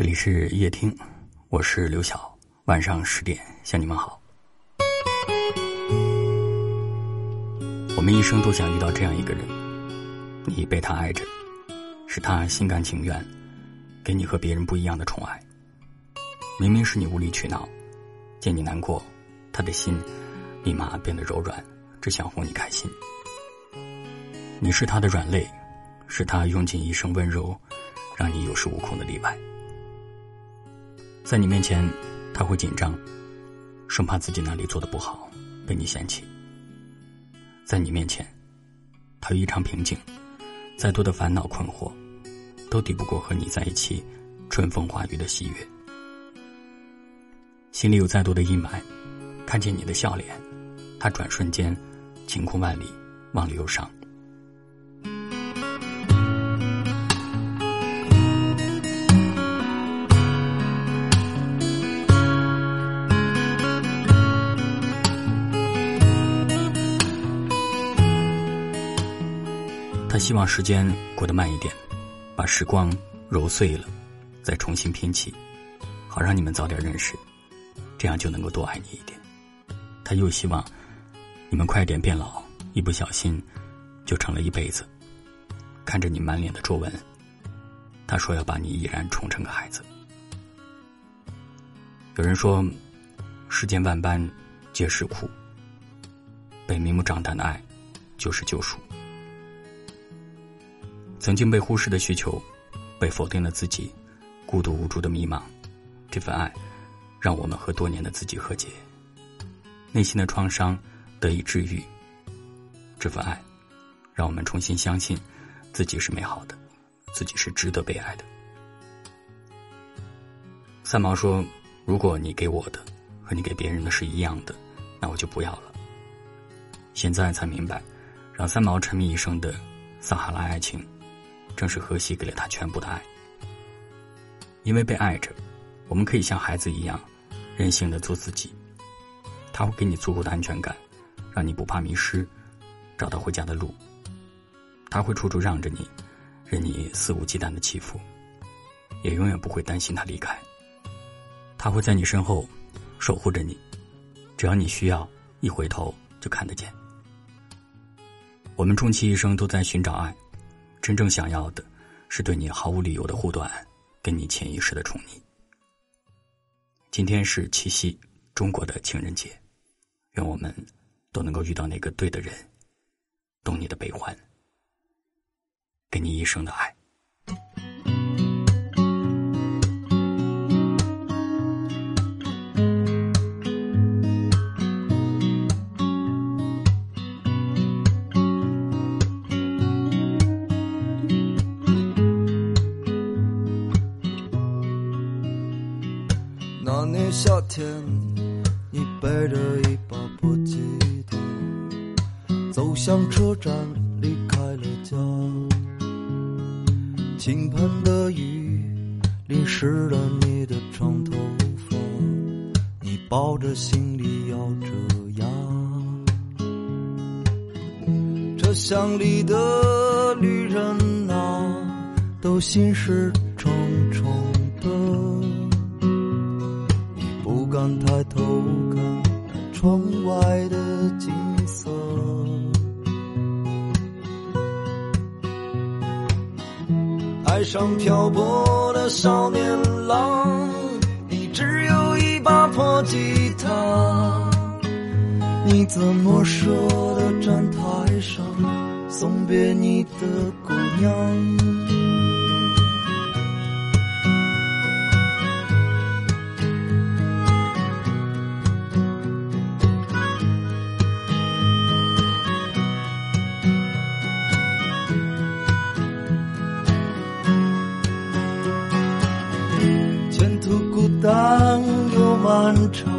这里是夜听，我是刘晓。晚上十点向你们好。我们一生都想遇到这样一个人，你被他爱着，是他心甘情愿给你和别人不一样的宠爱。明明是你无理取闹，见你难过，他的心立马变得柔软，只想哄你开心。你是他的软肋，是他用尽一生温柔，让你有恃无恐的例外。在你面前，他会紧张，生怕自己哪里做的不好被你嫌弃；在你面前，他异常平静，再多的烦恼困惑，都抵不过和你在一起春风化雨的喜悦。心里有再多的阴霾，看见你的笑脸，他转瞬间晴空万里，忘了忧伤。希望时间过得慢一点，把时光揉碎了，再重新拼起，好让你们早点认识，这样就能够多爱你一点。他又希望你们快点变老，一不小心就成了一辈子。看着你满脸的皱纹，他说要把你依然宠成个孩子。有人说，世间万般皆是苦，被明目张胆的爱就是救赎。曾经被忽视的需求，被否定的自己，孤独无助的迷茫，这份爱，让我们和多年的自己和解，内心的创伤得以治愈。这份爱，让我们重新相信，自己是美好的，自己是值得被爱的。三毛说：“如果你给我的和你给别人的是一样的，那我就不要了。”现在才明白，让三毛沉迷一生的撒哈拉爱情。正是荷西给了他全部的爱，因为被爱着，我们可以像孩子一样任性的做自己。他会给你足够的安全感，让你不怕迷失，找到回家的路。他会处处让着你，任你肆无忌惮的欺负，也永远不会担心他离开。他会在你身后守护着你，只要你需要，一回头就看得见。我们终其一生都在寻找爱。真正想要的，是对你毫无理由的护短，跟你潜意识的宠溺。今天是七夕，中国的情人节，愿我们都能够遇到那个对的人，懂你的悲欢，给你一生的爱。夏天，你背着一把破吉他，走向车站，离开了家。倾盆的雨淋湿了你的长头发，你抱着行李咬着牙。车厢里的旅人啊，都心事敢抬头看窗外的景色，爱上漂泊的少年郎，你只有一把破吉他，你怎么舍得站台上送别你的姑娘？漫长，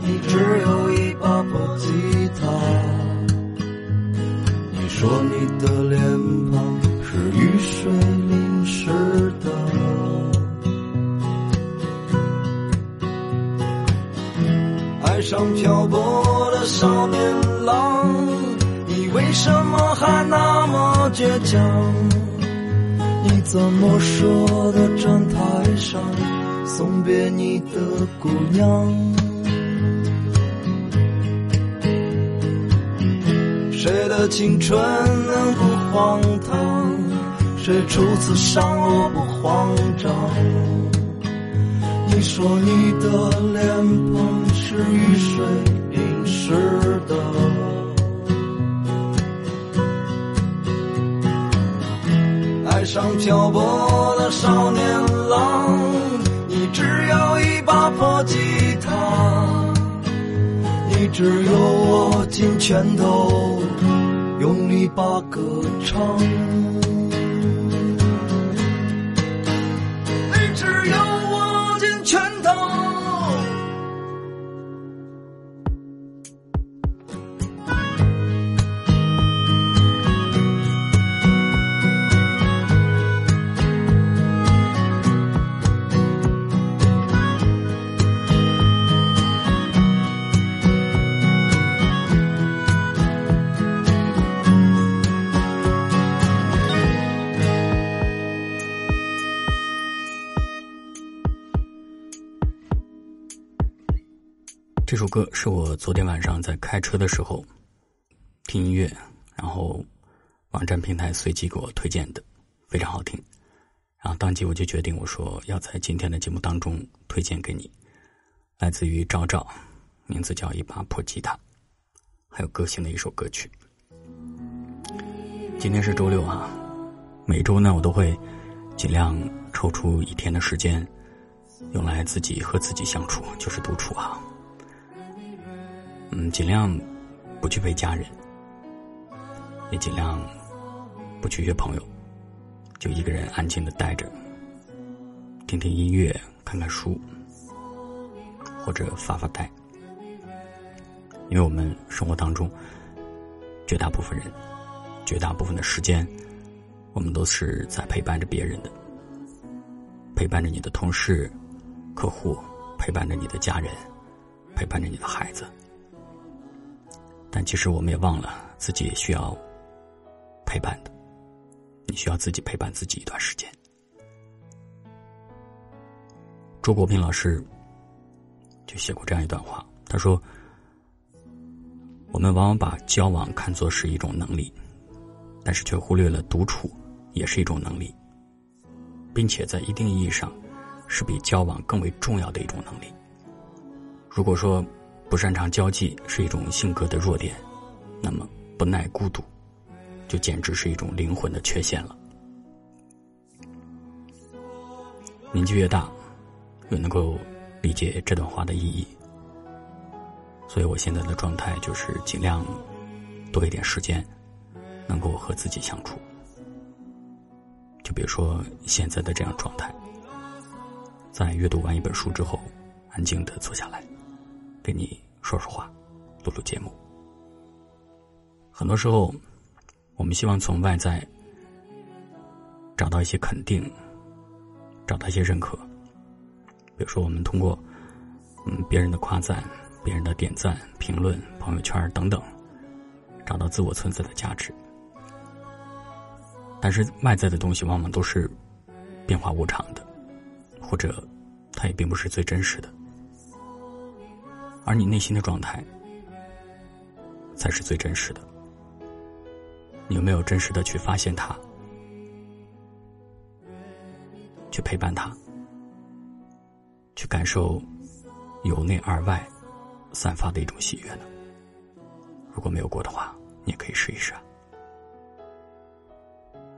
你只有一把破吉他。你说你的脸庞是雨水淋湿的，爱上漂泊的少年郎，你为什么还那么倔强？你怎么舍得站台上送别你的姑娘？谁的青春能不荒唐？谁初次伤我不慌张？你说你的脸庞是雨水淋湿的，爱上漂泊的少年郎，有一把破吉他，你只有握紧拳头，用力把歌唱。这首歌是我昨天晚上在开车的时候听音乐，然后网站平台随机给我推荐的，非常好听。然后当即我就决定，我说要在今天的节目当中推荐给你，来自于赵照，名字叫《一把破吉他》，还有个性的一首歌曲。今天是周六啊，每周呢我都会尽量抽出一天的时间，用来自己和自己相处，就是独处啊。嗯，尽量不去陪家人，也尽量不去约朋友，就一个人安静的待着，听听音乐，看看书，或者发发呆。因为我们生活当中，绝大部分人，绝大部分的时间，我们都是在陪伴着别人的，陪伴着你的同事、客户，陪伴着你的家人，陪伴着你的孩子。但其实我们也忘了自己也需要陪伴的，你需要自己陪伴自己一段时间。周国平老师就写过这样一段话，他说：“我们往往把交往看作是一种能力，但是却忽略了独处也是一种能力，并且在一定意义上是比交往更为重要的一种能力。如果说，不擅长交际是一种性格的弱点，那么不耐孤独，就简直是一种灵魂的缺陷了。年纪越大，越能够理解这段话的意义。所以我现在的状态就是尽量多一点时间，能够和自己相处。就比如说现在的这样状态，在阅读完一本书之后，安静的坐下来。跟你说说话，录录节目。很多时候，我们希望从外在找到一些肯定，找到一些认可。比如说，我们通过嗯别人的夸赞、别人的点赞、评论、朋友圈等等，找到自我存在的价值。但是，外在的东西往往都是变化无常的，或者它也并不是最真实的。而你内心的状态，才是最真实的。你有没有真实的去发现它，去陪伴它，去感受由内而外散发的一种喜悦呢？如果没有过的话，你也可以试一试啊。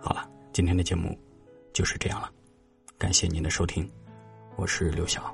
好了，今天的节目就是这样了，感谢您的收听，我是刘晓。